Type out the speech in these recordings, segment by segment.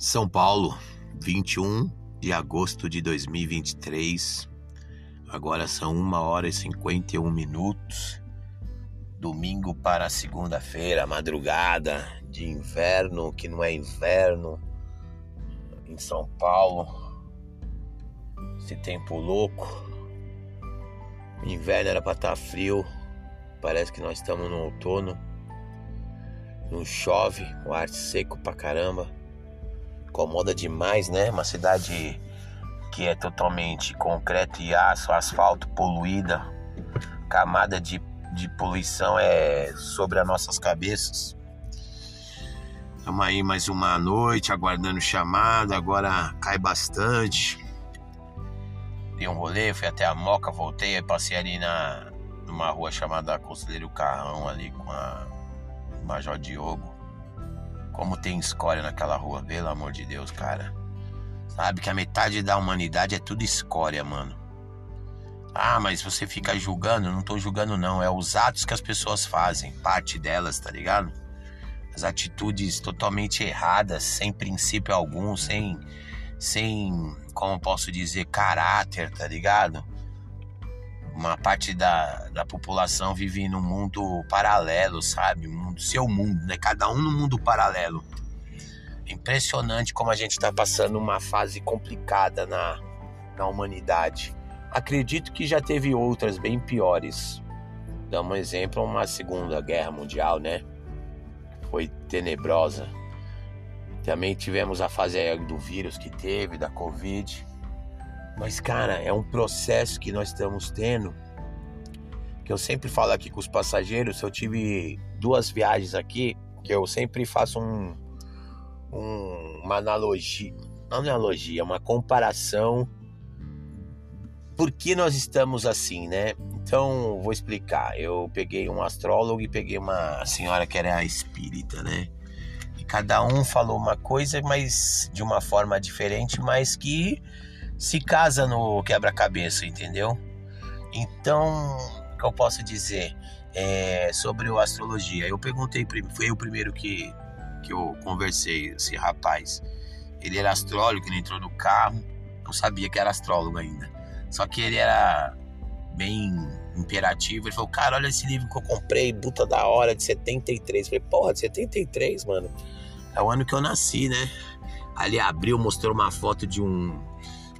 São Paulo, 21 de agosto de 2023. Agora são 1 hora e 51 minutos. Domingo para segunda-feira, madrugada de inverno, que não é inverno, em São Paulo. Esse tempo louco. inverno era para estar tá frio. Parece que nós estamos no outono. Não chove, o ar seco pra caramba incomoda demais, né? Uma cidade que é totalmente concreto e aço, asfalto poluída, camada de, de poluição é sobre as nossas cabeças. Estamos aí mais uma noite aguardando chamada, agora cai bastante. Dei um rolê, fui até a Moca, voltei, passei ali na numa rua chamada Conselheiro Carrão ali com a Major Diogo. Como tem escória naquela rua, pelo amor de Deus, cara. Sabe que a metade da humanidade é tudo escória, mano. Ah, mas você fica julgando? Não tô julgando, não. É os atos que as pessoas fazem, parte delas, tá ligado? As atitudes totalmente erradas, sem princípio algum, sem. sem. como posso dizer, caráter, tá ligado? Uma parte da, da população vive num mundo paralelo, sabe? Mundo, seu mundo, né? Cada um no mundo paralelo. Impressionante como a gente está passando uma fase complicada na, na humanidade. Acredito que já teve outras bem piores. Dá um exemplo, uma Segunda Guerra Mundial, né? Foi tenebrosa. Também tivemos a fase do vírus que teve, da Covid. Mas, cara, é um processo que nós estamos tendo. Que eu sempre falo aqui com os passageiros. Eu tive duas viagens aqui que eu sempre faço um, um, uma analogia, não analogia, uma comparação. Por que nós estamos assim, né? Então, vou explicar. Eu peguei um astrólogo e peguei uma senhora que era espírita, né? E cada um falou uma coisa, mas de uma forma diferente, mas que se casa no quebra-cabeça, entendeu? Então, o que eu posso dizer é, sobre o astrologia? Eu perguntei, foi o primeiro que, que eu conversei, esse rapaz. Ele era astrólogo, ele entrou no carro, não sabia que era astrólogo ainda. Só que ele era bem imperativo. Ele falou: Cara, olha esse livro que eu comprei, puta da hora, de 73. Eu falei: Porra, de 73, mano. É o ano que eu nasci, né? Ali abriu, mostrou uma foto de um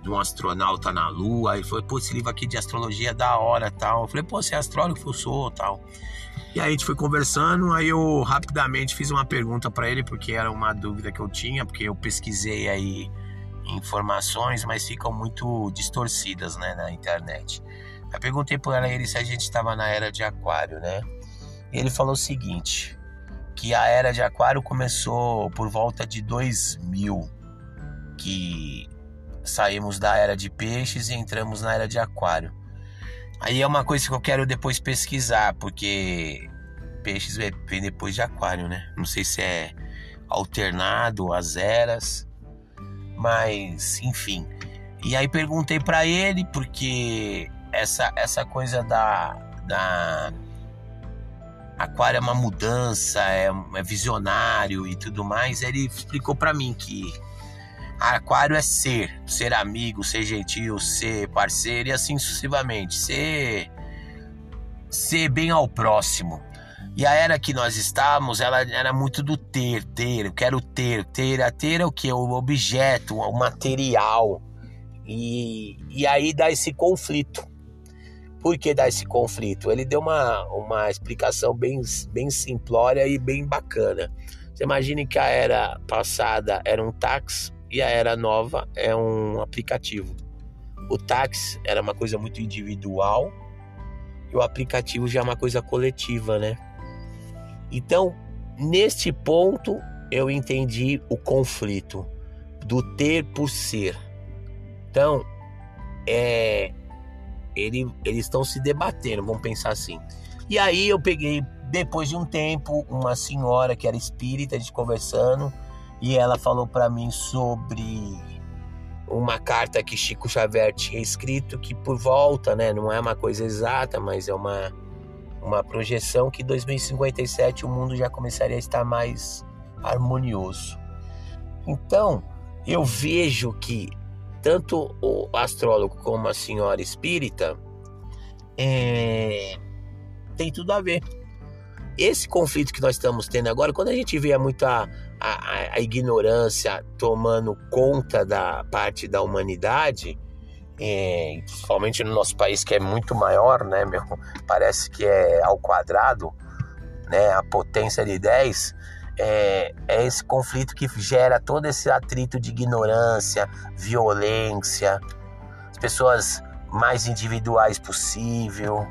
de um astronauta na Lua. Aí foi, pô, esse livro aqui de astrologia é da hora tal. Eu falei, pô, você é astrólogo? Eu sou tal. E aí a gente foi conversando, aí eu rapidamente fiz uma pergunta para ele, porque era uma dúvida que eu tinha, porque eu pesquisei aí informações, mas ficam muito distorcidas né, na internet. Eu perguntei para ele se a gente estava na era de aquário, né? E ele falou o seguinte, que a era de aquário começou por volta de 2000, que saímos da era de peixes e entramos na era de aquário. Aí é uma coisa que eu quero depois pesquisar, porque peixes vem depois de aquário, né? Não sei se é alternado as eras, mas enfim. E aí perguntei para ele porque essa essa coisa da da aquário é uma mudança, é, é visionário e tudo mais. Ele explicou para mim que Aquário é ser, ser amigo, ser gentil, ser parceiro e assim sucessivamente, ser ser bem ao próximo. E a era que nós estávamos, ela era muito do ter, ter, eu quero ter, ter, a ter é o que? O objeto, o material. E, e aí dá esse conflito. Por que dá esse conflito? Ele deu uma, uma explicação bem, bem simplória e bem bacana. Você imagine que a era passada era um táxi e a era nova é um aplicativo. O táxi era uma coisa muito individual e o aplicativo já é uma coisa coletiva, né? Então, neste ponto, eu entendi o conflito do ter por ser. Então, é, ele, eles estão se debatendo, vamos pensar assim. E aí eu peguei, depois de um tempo, uma senhora que era espírita, a gente conversando, e ela falou para mim sobre uma carta que Chico Xavier tinha escrito que por volta, né, não é uma coisa exata, mas é uma uma projeção que 2057 o mundo já começaria a estar mais harmonioso. Então, eu vejo que tanto o astrólogo como a senhora espírita é, tem tudo a ver. Esse conflito que nós estamos tendo agora, quando a gente vê muita a, a ignorância tomando conta da parte da humanidade, é, principalmente no nosso país que é muito maior, né, meu? Parece que é ao quadrado, né? A potência de 10 é, é esse conflito que gera todo esse atrito de ignorância, violência, as pessoas mais individuais possível.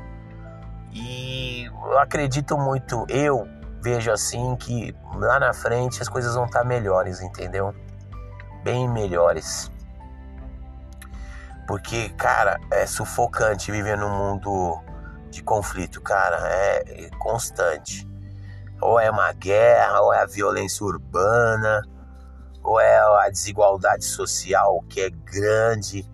E eu acredito muito, eu vejo assim que lá na frente as coisas vão estar melhores, entendeu? Bem melhores. Porque, cara, é sufocante viver num mundo de conflito, cara, é constante. Ou é uma guerra, ou é a violência urbana, ou é a desigualdade social que é grande.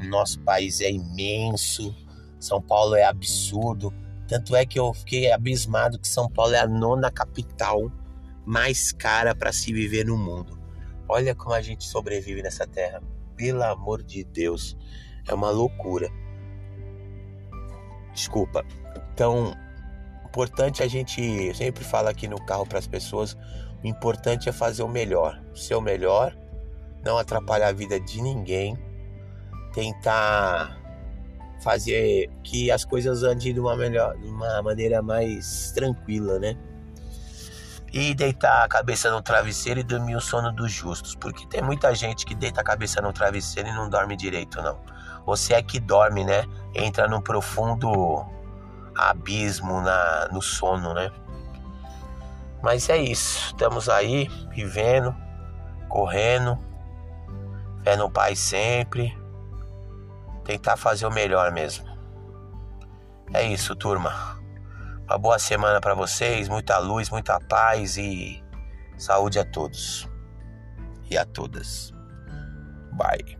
Nosso país é imenso, São Paulo é absurdo. Tanto é que eu fiquei abismado que São Paulo é a nona capital mais cara para se viver no mundo. Olha como a gente sobrevive nessa terra. Pelo amor de Deus, é uma loucura. Desculpa. Então, importante a gente sempre fala aqui no carro para as pessoas, o importante é fazer o melhor, o seu melhor, não atrapalhar a vida de ninguém, tentar fazer que as coisas andem de uma melhor, de uma maneira mais tranquila, né? E deitar a cabeça no travesseiro e dormir o sono dos justos, porque tem muita gente que deita a cabeça no travesseiro e não dorme direito, não. Você é que dorme, né? Entra no profundo abismo na, no sono, né? Mas é isso, estamos aí vivendo, correndo, fé no Pai sempre, tentar fazer o melhor mesmo. É isso, turma. Uma boa semana para vocês, muita luz, muita paz e saúde a todos e a todas. Bye.